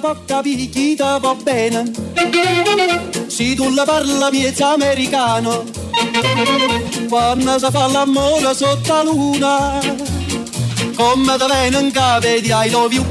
Da chi ti va bene. Se tu la parla miezza americano. Quando si fa l'amore sotto la luna Come da viene in capo di I love you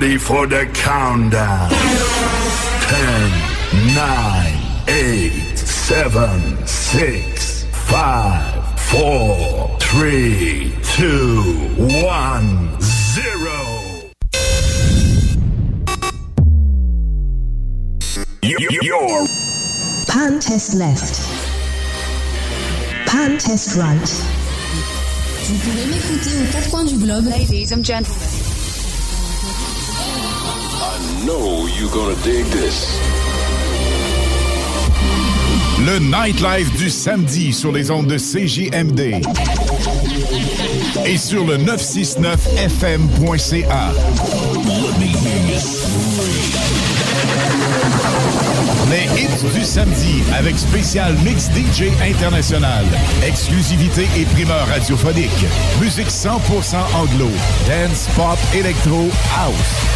ready for the countdown. 10, 9, 8, 7, 6, 5, 4, 3, 2, 1, 0. Your Pan test left. Pan test right. Vous pouvez m'écouter aux quatre coins du globe. Ladies and gentlemen. You're gonna dig this. Le nightlife du samedi sur les ondes de CJMD et sur le 969fm.ca. Les hits du samedi avec spécial mix DJ international. Exclusivité et primeur radiophonique. Musique 100% anglo. Dance, pop, électro, house.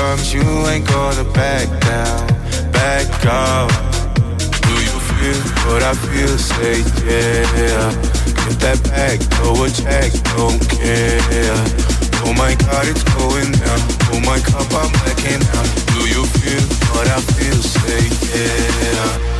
Promise you ain't gonna back down, back up. Do you feel what I feel? Say yeah. Get that back, throw a check, don't care. Oh my God, it's going down. Oh my cup, I'm blacking out. Do you feel what I feel? Say yeah.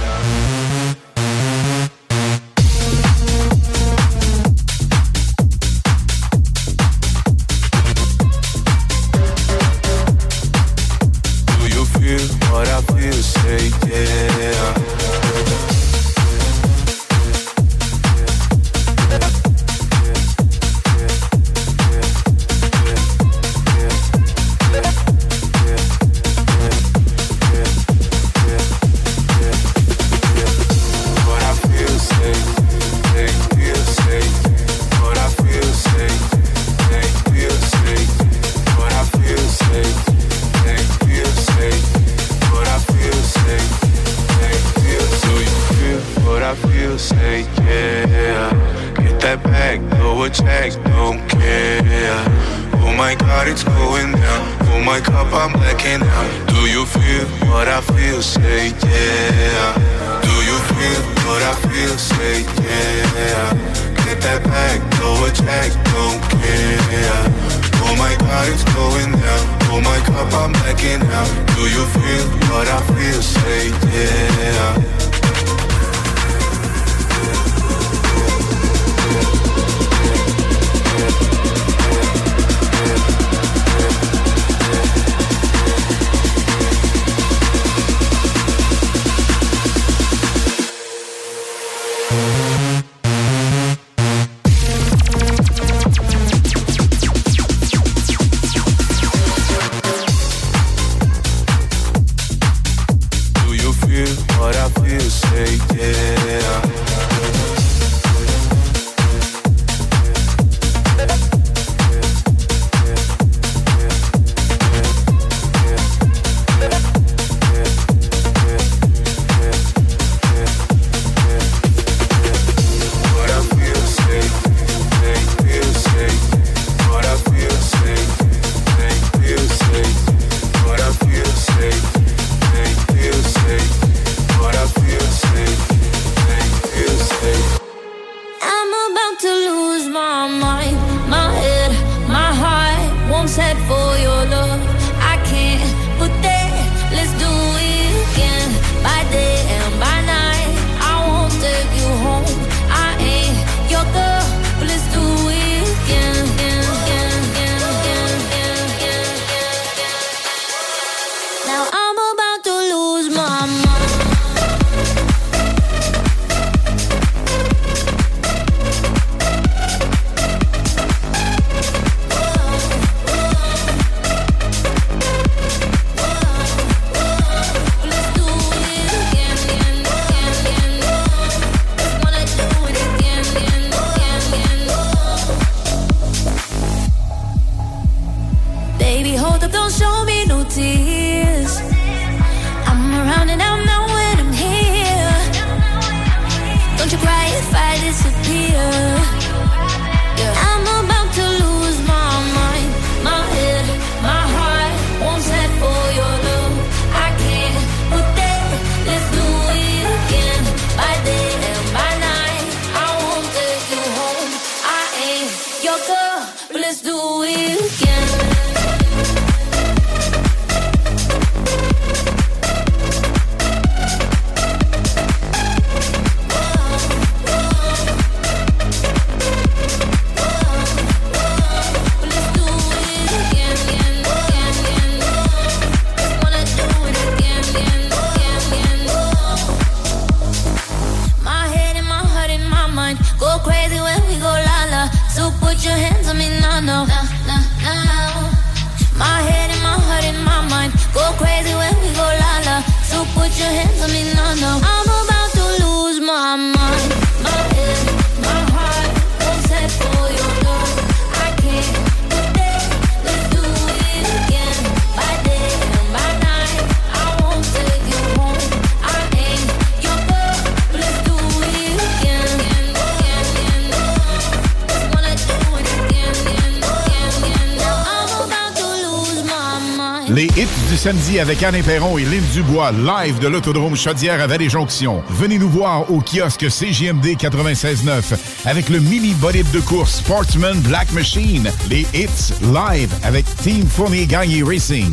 Samedi avec Anne Perron et Lynn Dubois, live de l'Autodrome Chaudière à Vallée-Jonction. Venez nous voir au kiosque CGMD 96.9 avec le mini bolide de course Sportsman Black Machine. Les hits live avec Team Fournier Gagné Racing.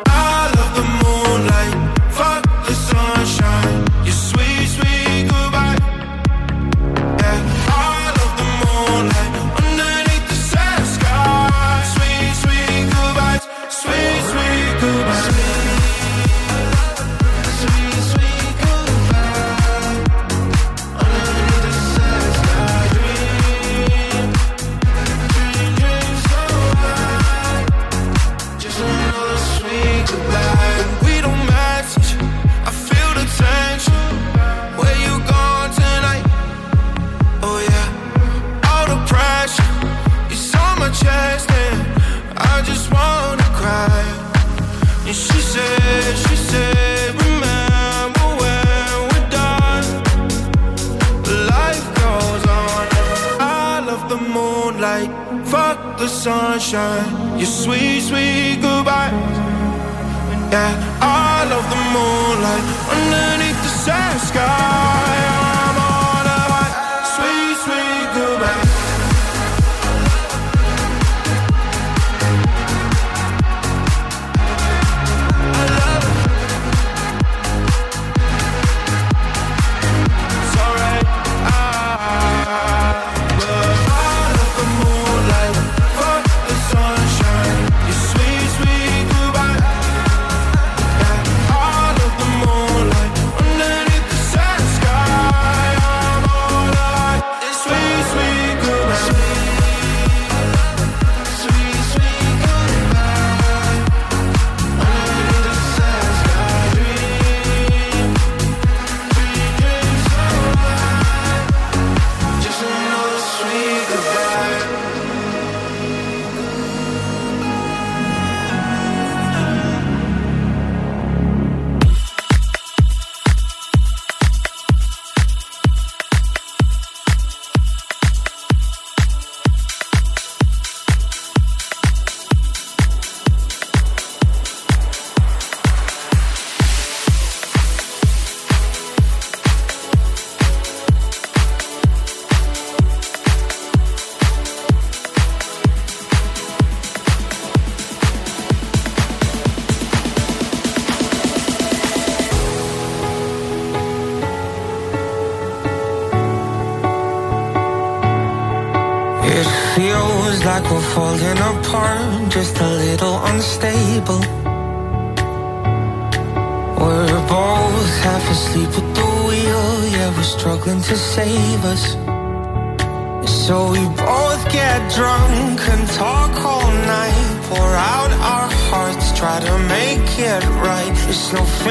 she said, remember when we're done. Life goes on. I love the moonlight, fuck the sunshine. Your sweet, sweet goodbye. Yeah, I love the moonlight underneath the sad sky. no friend.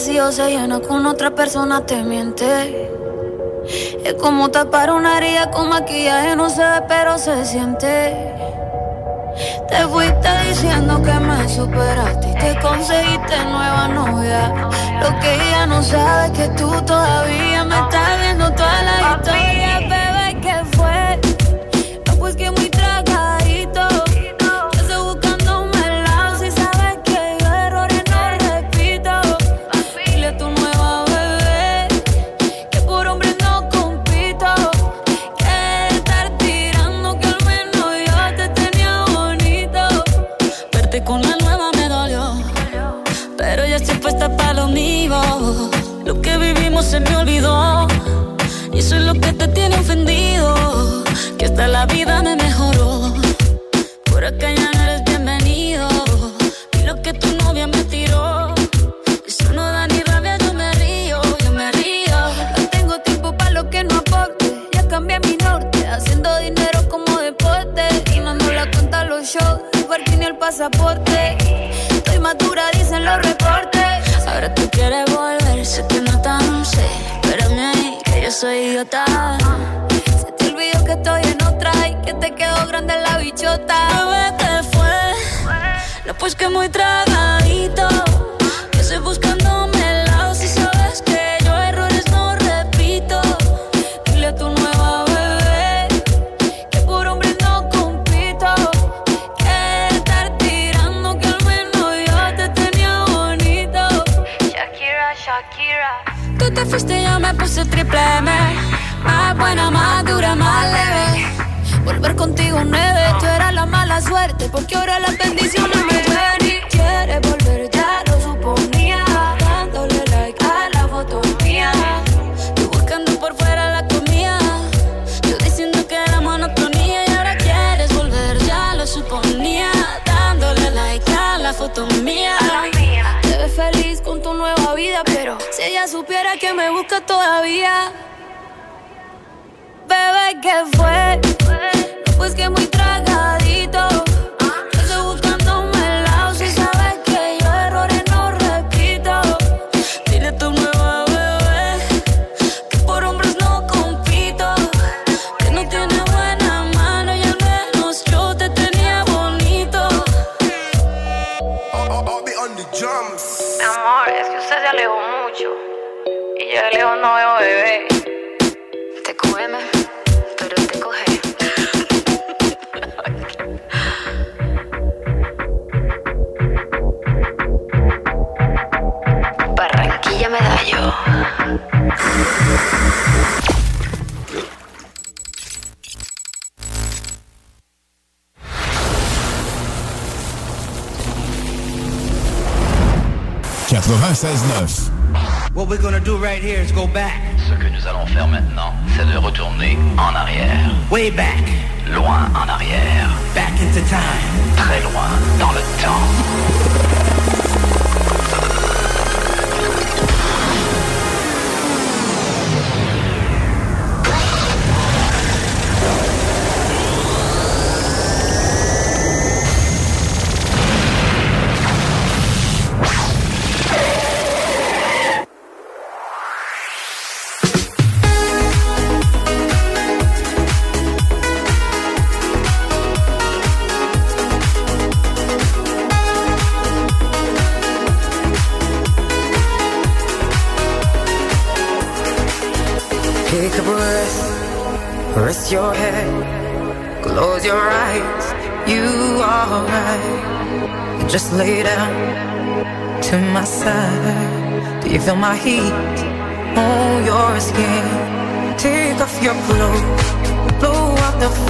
vacío se llena con otra persona, te miente. Es como tapar una herida con maquillaje, no se ve, pero se siente. Te fuiste diciendo que me superaste y te conseguiste nueva novia. Lo que ella no sabe es que tú todavía me estás viendo toda la historia.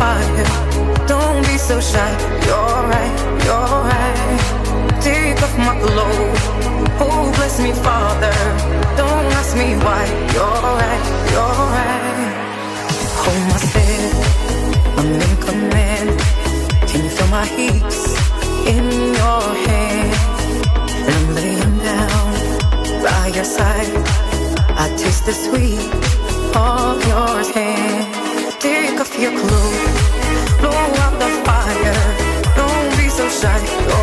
fire. Don't be so shy. You're right, you're right. Take off my clothes. Oh, bless me, Father. Don't ask me why. You're right, you're right. Hold my myself. I'm in command. Can you feel my heat in your hand? I'm laying down by your side. I taste the sweet of your hand. Take off your clothes blow out the fire. Don't be so shy.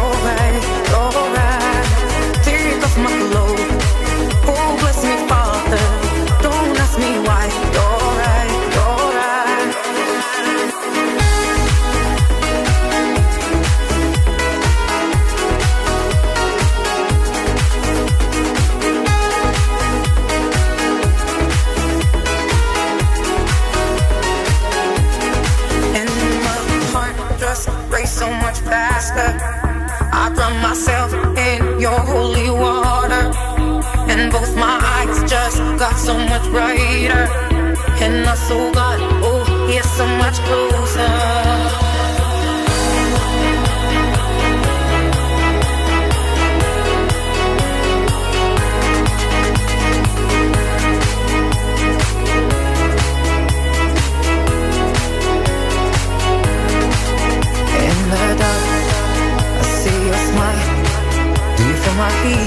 got so much brighter, and I so got oh yeah, so much closer. my feet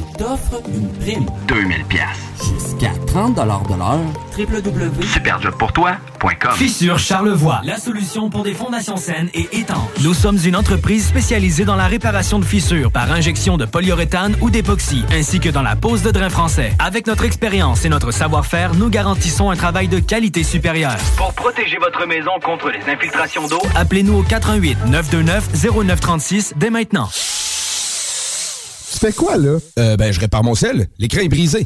T'offre une prime. 2000 pièces. Jusqu'à 30 de l'heure. www.superjobpourtoi.com Fissure Charlevoix, la solution pour des fondations saines et étanches. Nous sommes une entreprise spécialisée dans la réparation de fissures par injection de polyuréthane ou d'époxy, ainsi que dans la pose de drain français. Avec notre expérience et notre savoir-faire, nous garantissons un travail de qualité supérieure. Pour protéger votre maison contre les infiltrations d'eau, Appelez-nous au 88 929 0936 dès maintenant. Tu fais quoi, là? Euh, ben, je répare mon sel. L'écran est brisé.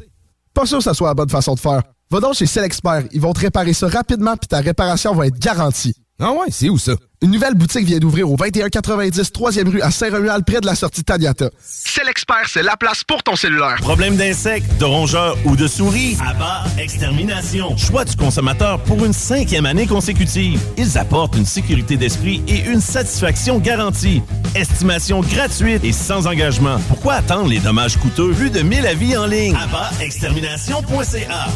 Pas sûr que ça soit la bonne façon de faire. Va donc chez Selexpert. Ils vont te réparer ça rapidement puis ta réparation va être garantie. Ah ouais, c'est où ça? Une nouvelle boutique vient d'ouvrir au 2190 3e rue à Saint-Romuald, près de la sortie Taniata. Selexpert, c'est la place pour ton cellulaire. Problème d'insectes, de rongeurs ou de souris? Abba Extermination. Choix du consommateur pour une cinquième année consécutive. Ils apportent une sécurité d'esprit et une satisfaction garantie. Estimation gratuite et sans engagement. Pourquoi attendre les dommages coûteux vu de 1000 avis en ligne? Extermination.ca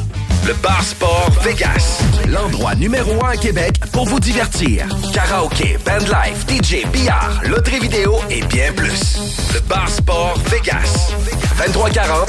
Le Bar Sport Vegas. L'endroit numéro un à Québec pour vous divertir. Karaoke, bandlife, DJ, billard, loterie vidéo et bien plus. Le Bar Sport Vegas. 2340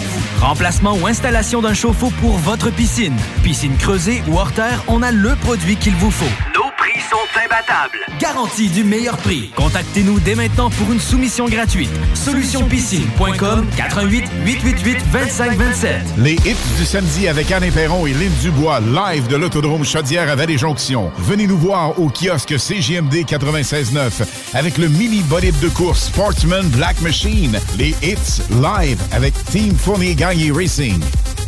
vous. Remplacement ou installation d'un chauffe-eau pour votre piscine. Piscine creusée ou hors terre, on a le produit qu'il vous faut. Nos prix sont imbattables. Garantie du meilleur prix. Contactez-nous dès maintenant pour une soumission gratuite. Solutionpiscine.com 88 888 2527. Les hits du samedi avec Alain Perron et Lynn Dubois, live de l'Autodrome Chaudière à Vallée-Jonction. Venez nous voir au kiosque CGMD 96.9 avec le mini bolide de course Sportsman Black Machine. Les hits live avec Team Fournier Gagné Racing.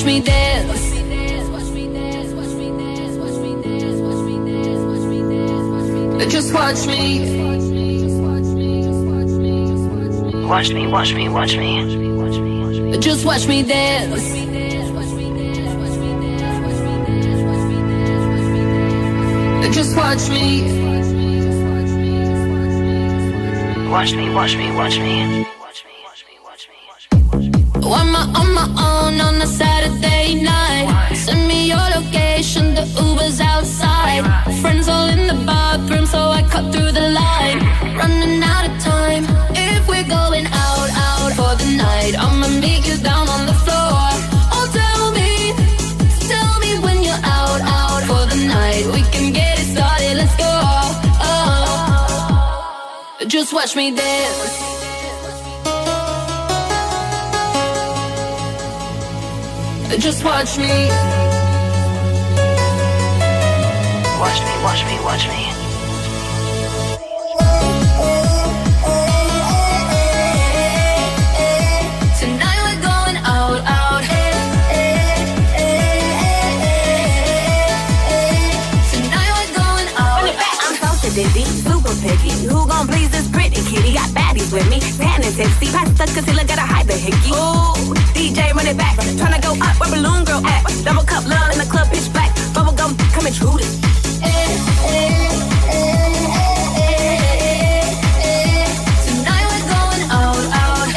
watch me dance. Just watch me. Watch me, watch me, watch me. Just watch me dance. Just watch me. Watch me, watch me, watch me. Why am I on my own on the side? Send me your location, the Uber's outside. Friends all in the bathroom, so I cut through the line. Running out of time. If we're going out, out for the night, I'ma meet you down on the floor. Oh, tell me, tell me when you're out, out for the night. We can get it started, let's go. Oh. Just watch me dance. just watch me. Watch me, watch me, watch me. Tonight we're going out, out. Tonight we're going out. I'm dizzy, super picky. Who gon' please this pretty kitty? Got baddies with me, tan and tipsy, pasta concealer it back, tryna go up where balloon girl at. Double cup love in the club, pitch black. Bubble gum, come intrude it. Tonight we're going out, out.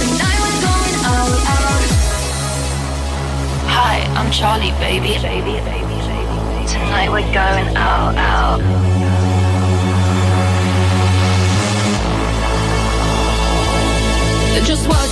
Tonight we're going out, out. Hi, I'm Charlie, baby. Baby, baby, baby. Tonight we're going out, out. Just watch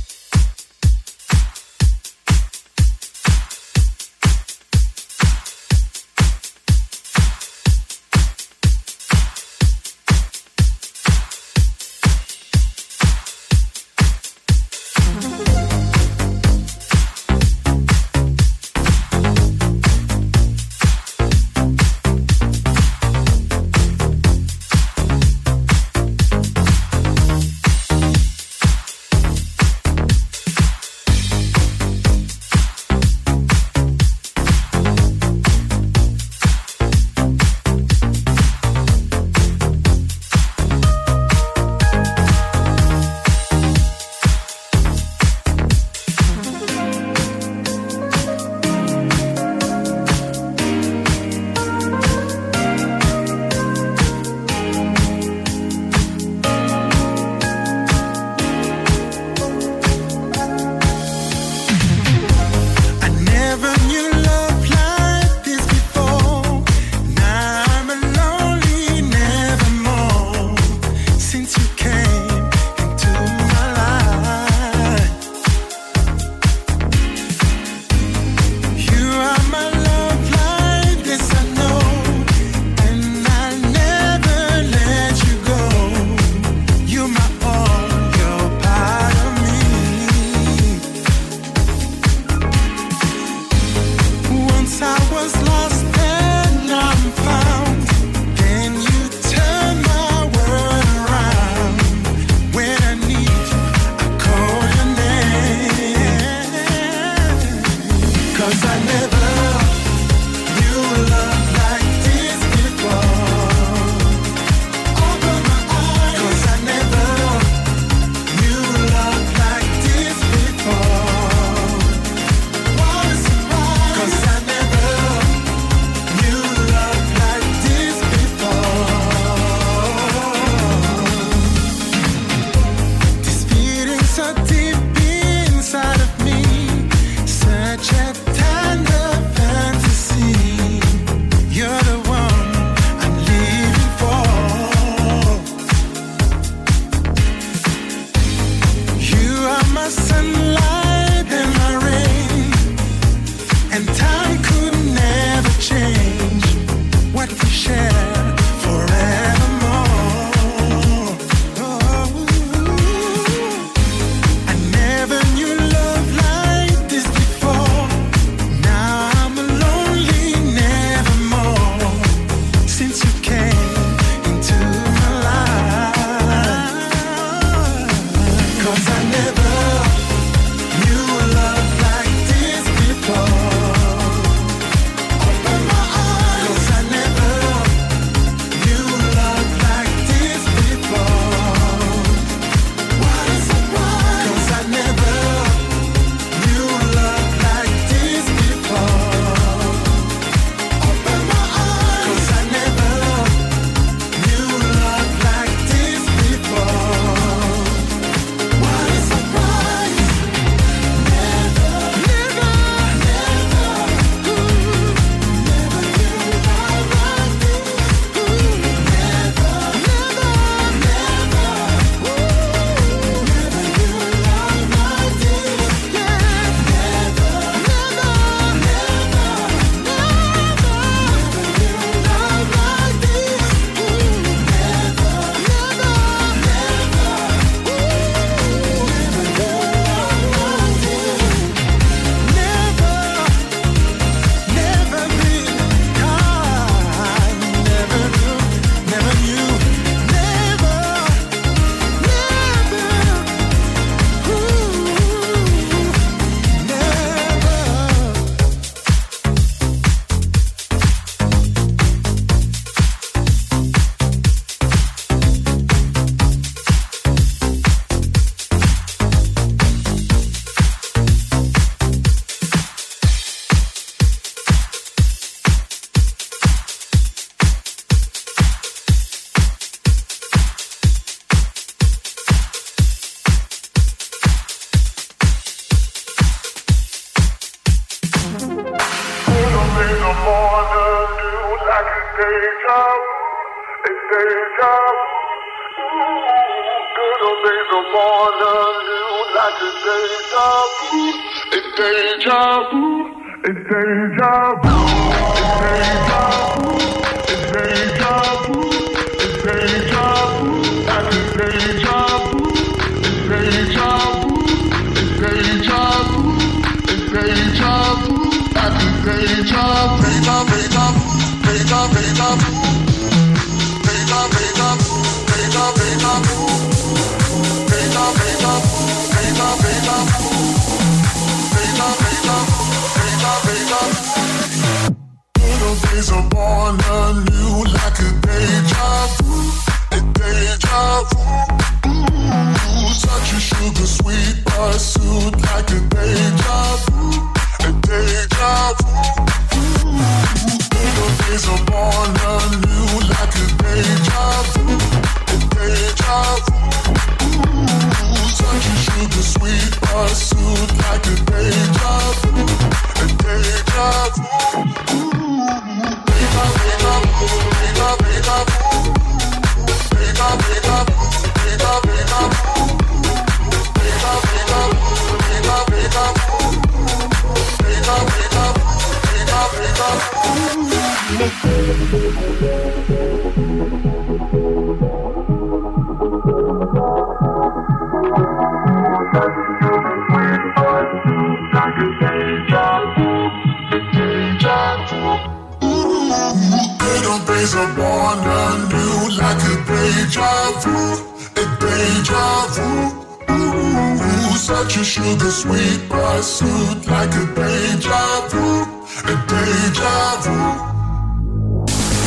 A sugar sweet pursuit like a deja vu, a deja vu.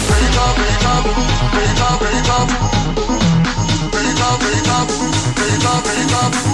Deja, deja vu, deja, deja vu. Deja, deja vu, deja, deja vu.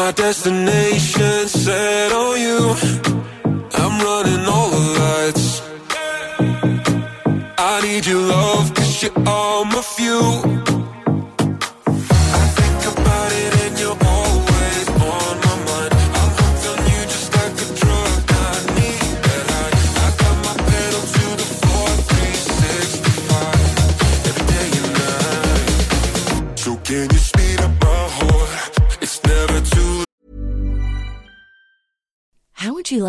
My destination set on you. I'm running all the lights. I need your love, cause you're all my fuel.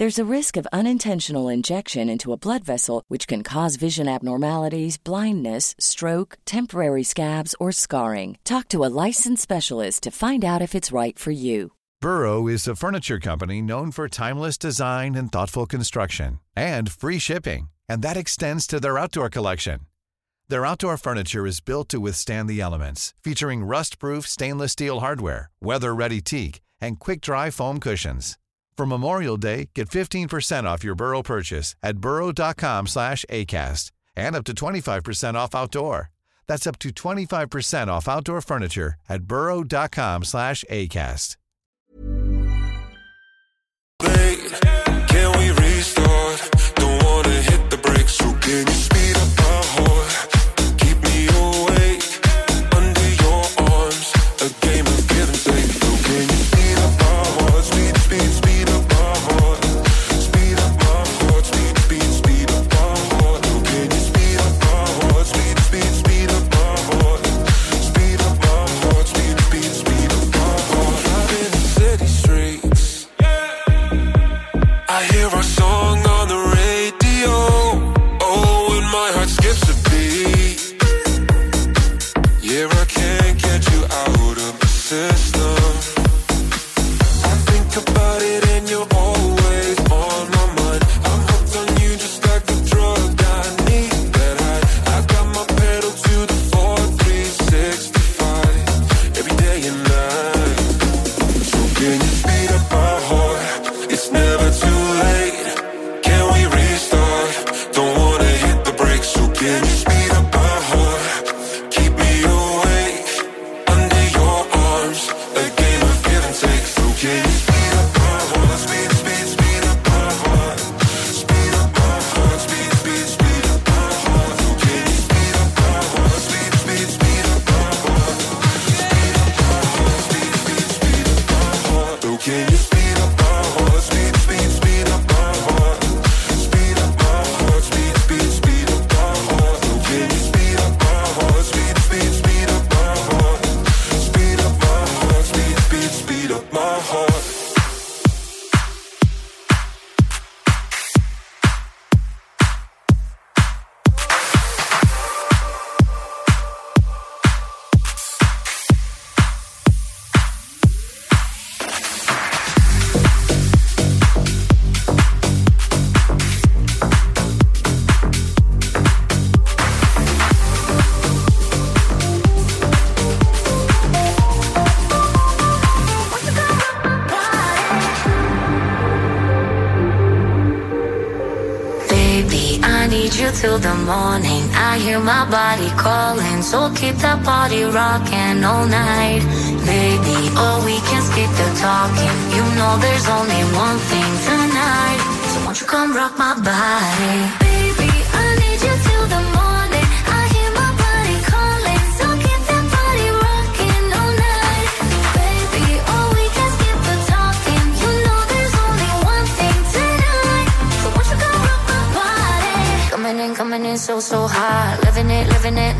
There's a risk of unintentional injection into a blood vessel, which can cause vision abnormalities, blindness, stroke, temporary scabs, or scarring. Talk to a licensed specialist to find out if it's right for you. Burrow is a furniture company known for timeless design and thoughtful construction, and free shipping, and that extends to their outdoor collection. Their outdoor furniture is built to withstand the elements, featuring rust-proof stainless steel hardware, weather-ready teak, and quick-dry foam cushions. For Memorial Day, get 15% off your Burrow purchase at burrow.com slash ACAST and up to 25% off outdoor. That's up to 25% off outdoor furniture at burrow.com slash ACAST. Can we restart? Don't wanna hit the brakes, so can you speed up? Body rocking all night. Baby, oh, we can skip the talking. You know there's only one thing tonight. So won't you come rock my body? Baby, I need you till the morning. I hear my body calling, so keep that body rocking all night. Baby, we can skip the talking. You know there's only one thing tonight. So won't you come rock my body? Coming in, coming in so, so hot. Living it, living it,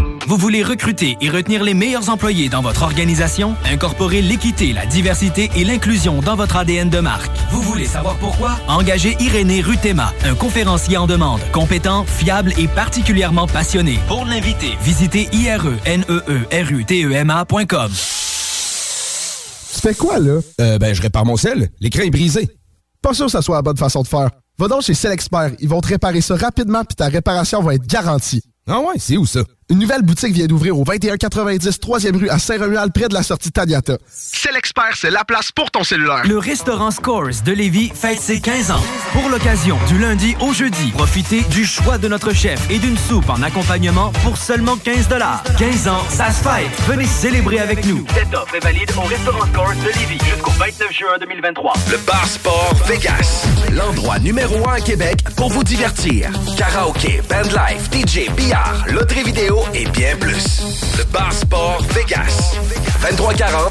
Vous voulez recruter et retenir les meilleurs employés dans votre organisation? Incorporer l'équité, la diversité et l'inclusion dans votre ADN de marque. Vous voulez savoir pourquoi? Engagez Irénée Rutema, un conférencier en demande, compétent, fiable et particulièrement passionné. Pour l'inviter, visitez ireneerutema.com. Tu fais quoi, là? Euh, ben, je répare mon sel. L'écran est brisé. Pas sûr que ça soit la bonne façon de faire. Va donc chez Selexpert. Ils vont te réparer ça rapidement puis ta réparation va être garantie. Ah ouais, c'est où ça? Une nouvelle boutique vient d'ouvrir au 2190 3e rue à Saint-Romuald, près de la sortie Taniata. C'est l'expert, c'est la place pour ton cellulaire. Le restaurant Scores de Lévis fête ses 15 ans. Pour l'occasion, du lundi au jeudi, profitez du choix de notre chef et d'une soupe en accompagnement pour seulement 15 15 ans, ça se fête. Venez célébrer avec nous. Cette offre est valide au restaurant Scores de Lévis jusqu'au 29 juin 2023. Le Bar Sport Vegas. L'endroit numéro un à Québec pour vous divertir. Karaoke, bandlife, DJ, billard, loterie vidéo et bien plus. Le Bar Sport Vegas. 2340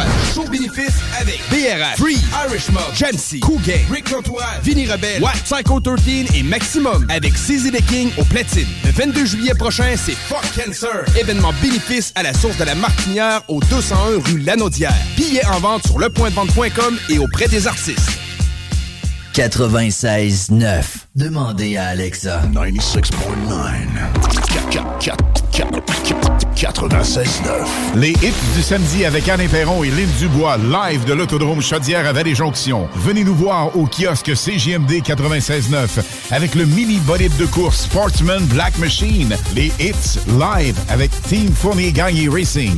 Show bénéfice avec BRF, Free, Irish Mob, Jamsey, Cool Gang, Rick Contois, Vinny Rebelle, Watt, Psycho 13 et Maximum avec CZ the King au platine. Le 22 juillet prochain, c'est Fuck Cancer. Événement bénéfice à la source de la Martinière au 201 rue Lanaudière. Billets en vente sur lepointdevente.com et auprès des artistes. 96.9. Demandez à Alexa. 96.9. Les hits du samedi avec Anne Perron et Lynn Dubois, live de l'Autodrome Chaudière à Vallée-Jonction. Venez nous voir au kiosque CGMD 96.9 avec le mini bolide de course Sportsman Black Machine. Les hits live avec Team Fournier Gagné Racing.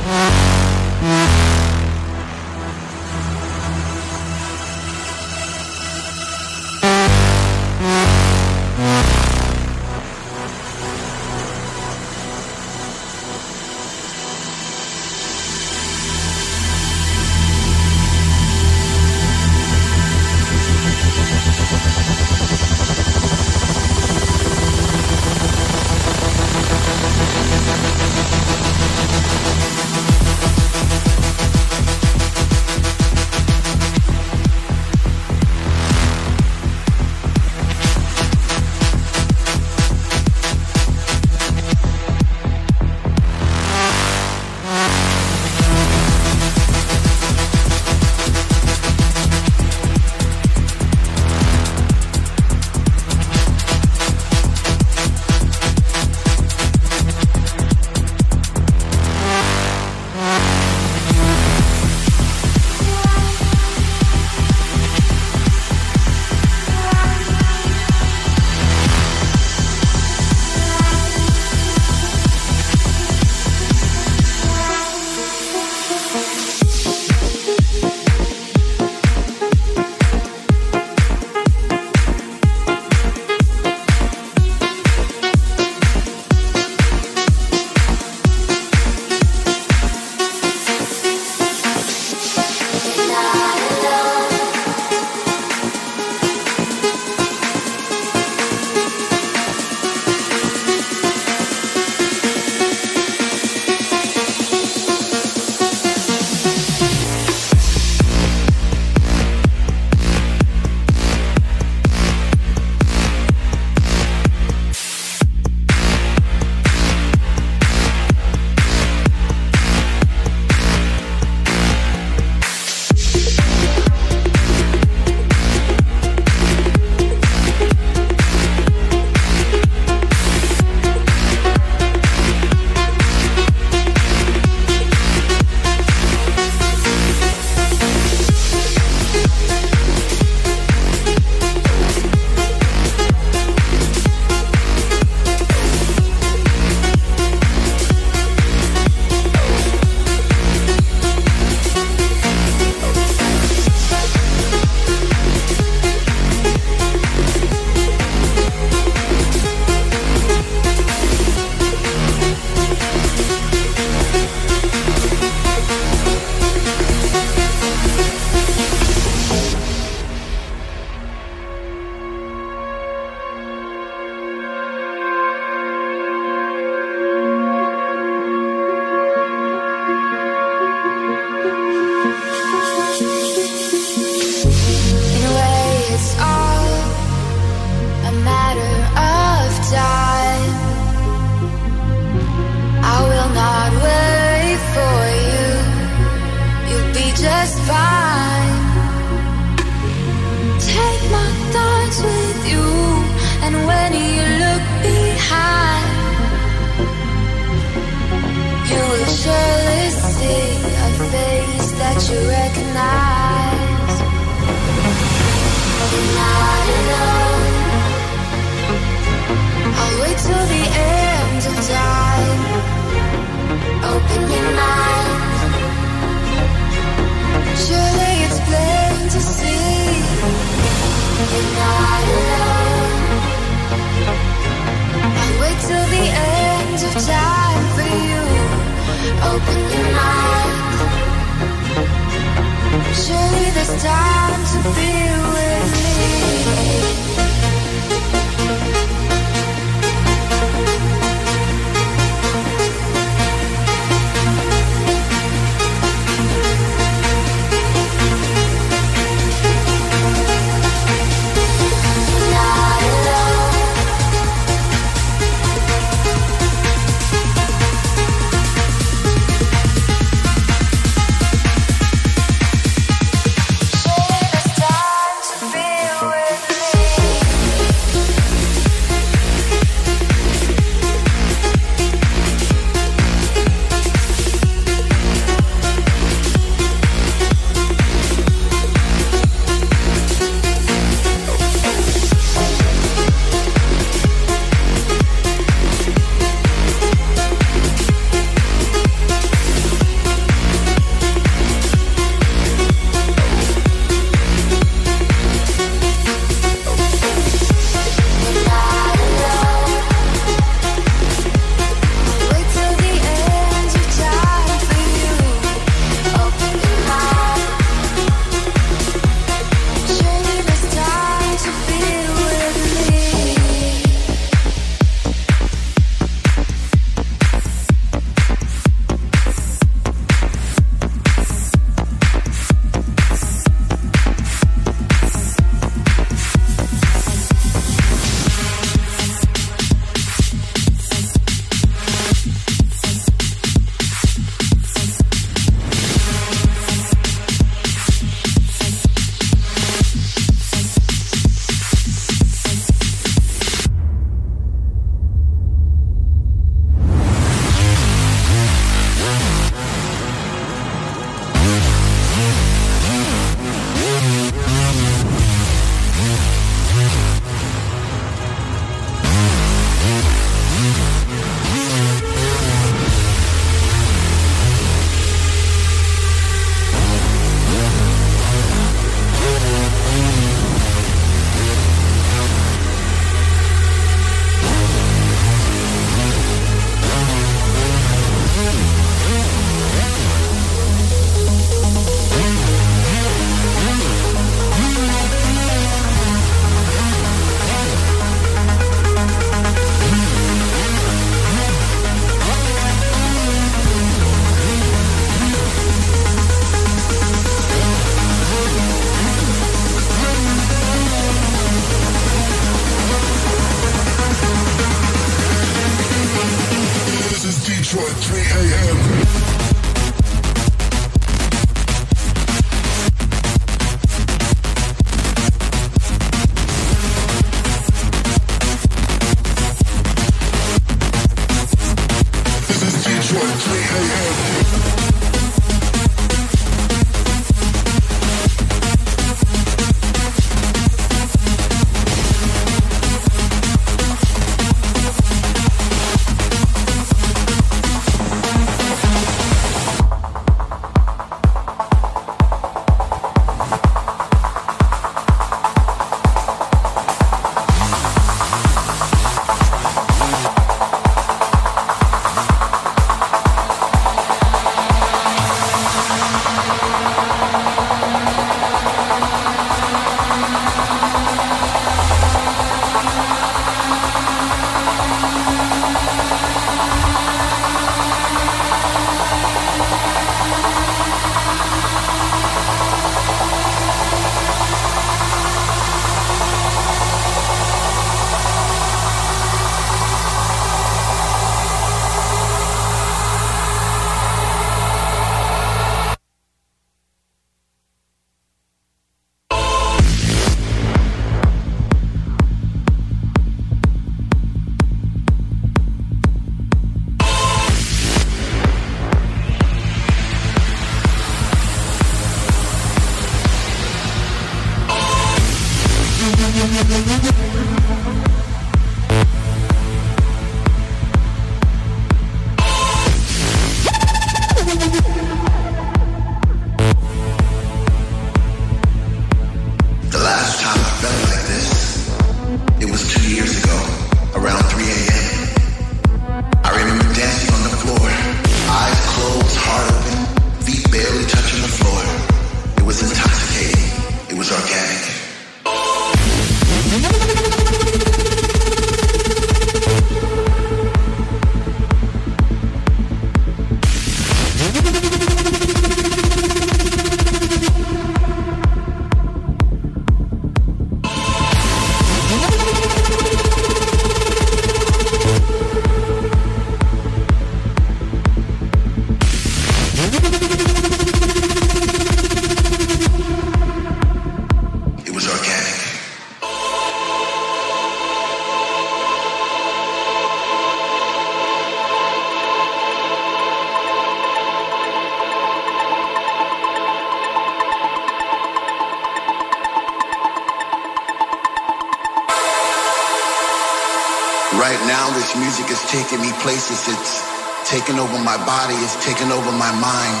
Body. It's taken over my mind.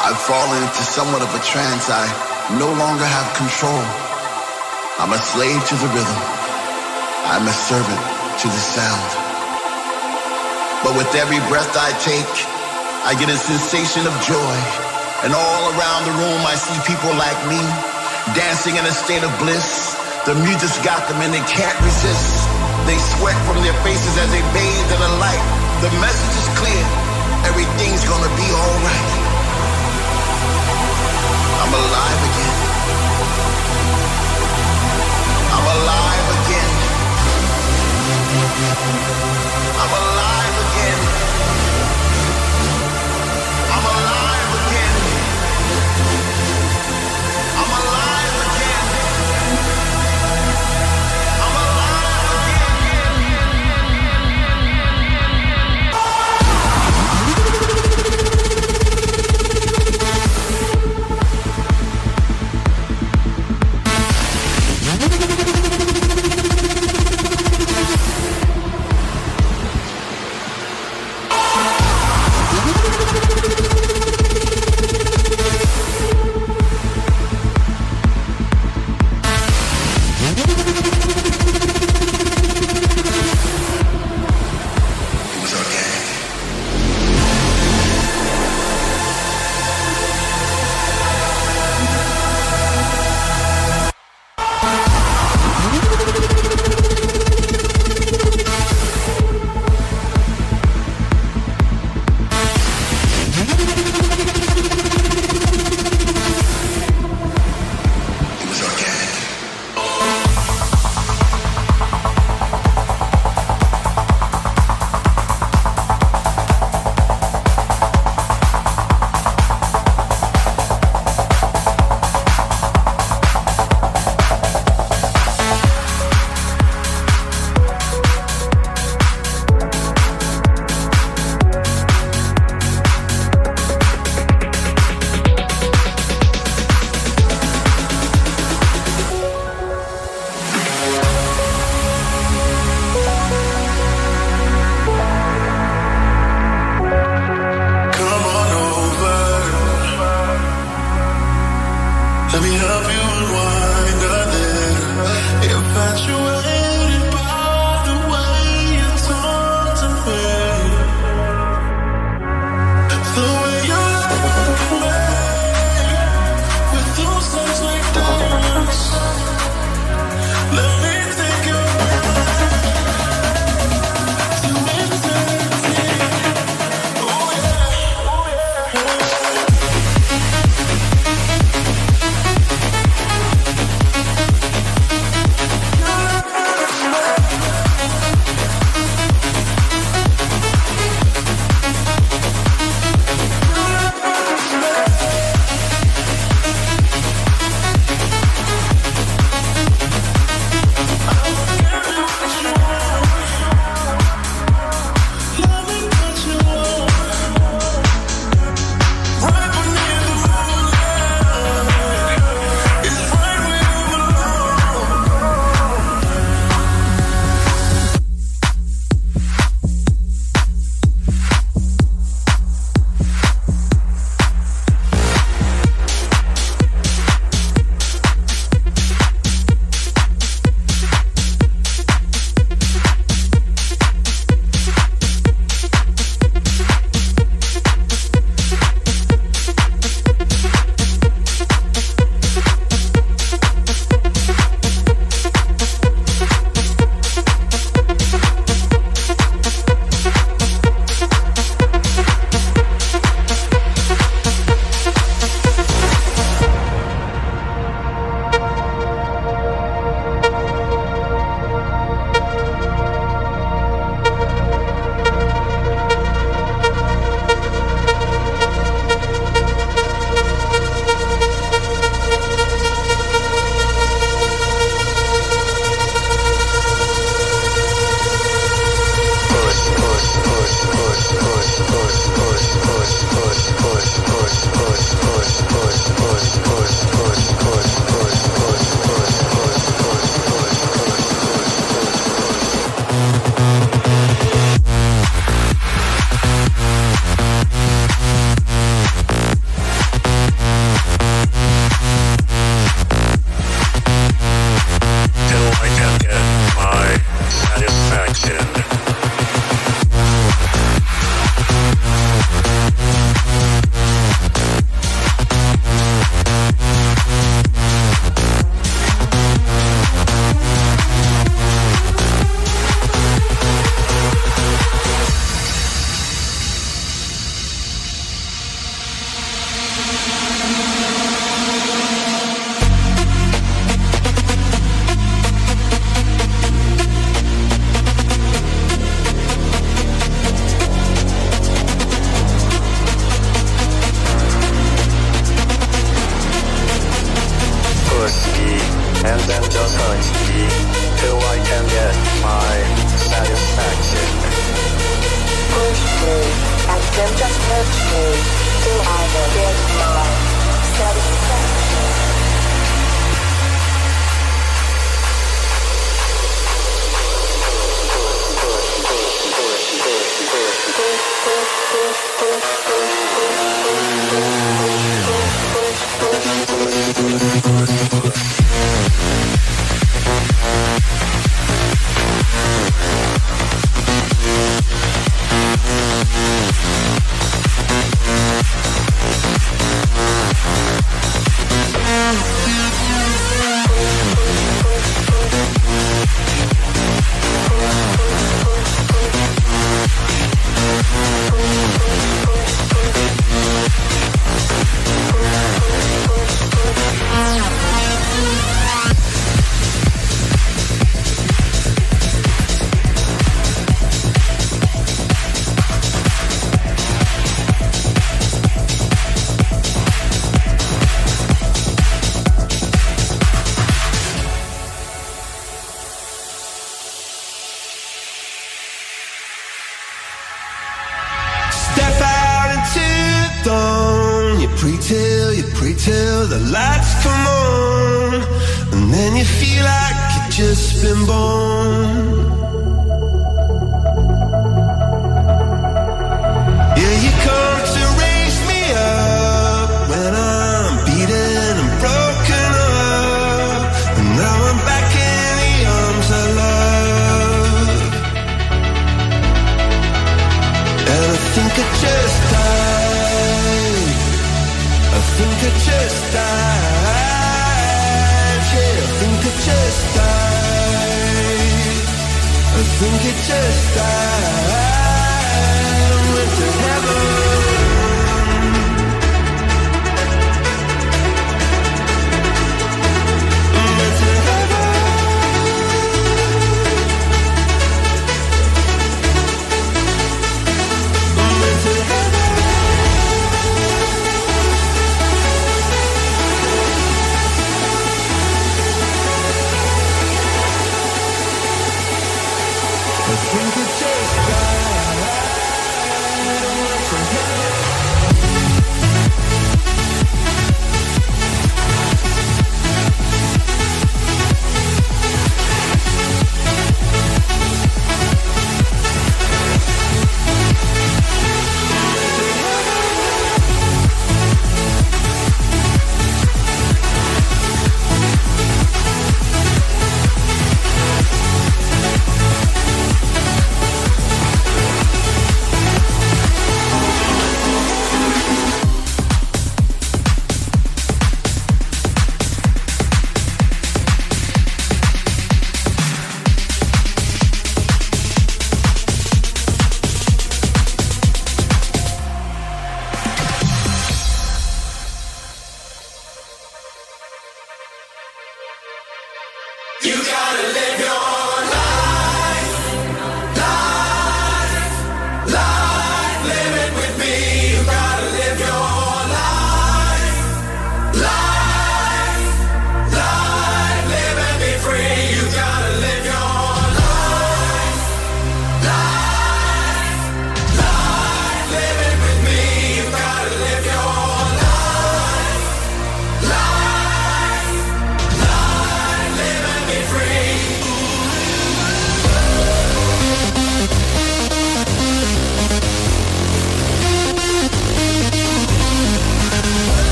I've fallen into somewhat of a trance. I no longer have control. I'm a slave to the rhythm. I'm a servant to the sound. But with every breath I take, I get a sensation of joy. And all around the room, I see people like me dancing in a state of bliss. The music's got them and they can't resist. They sweat from their faces as they bathe in the light. The message is clear. Everything's gonna be alright. I'm alive again. I'm alive again. I'm alive again.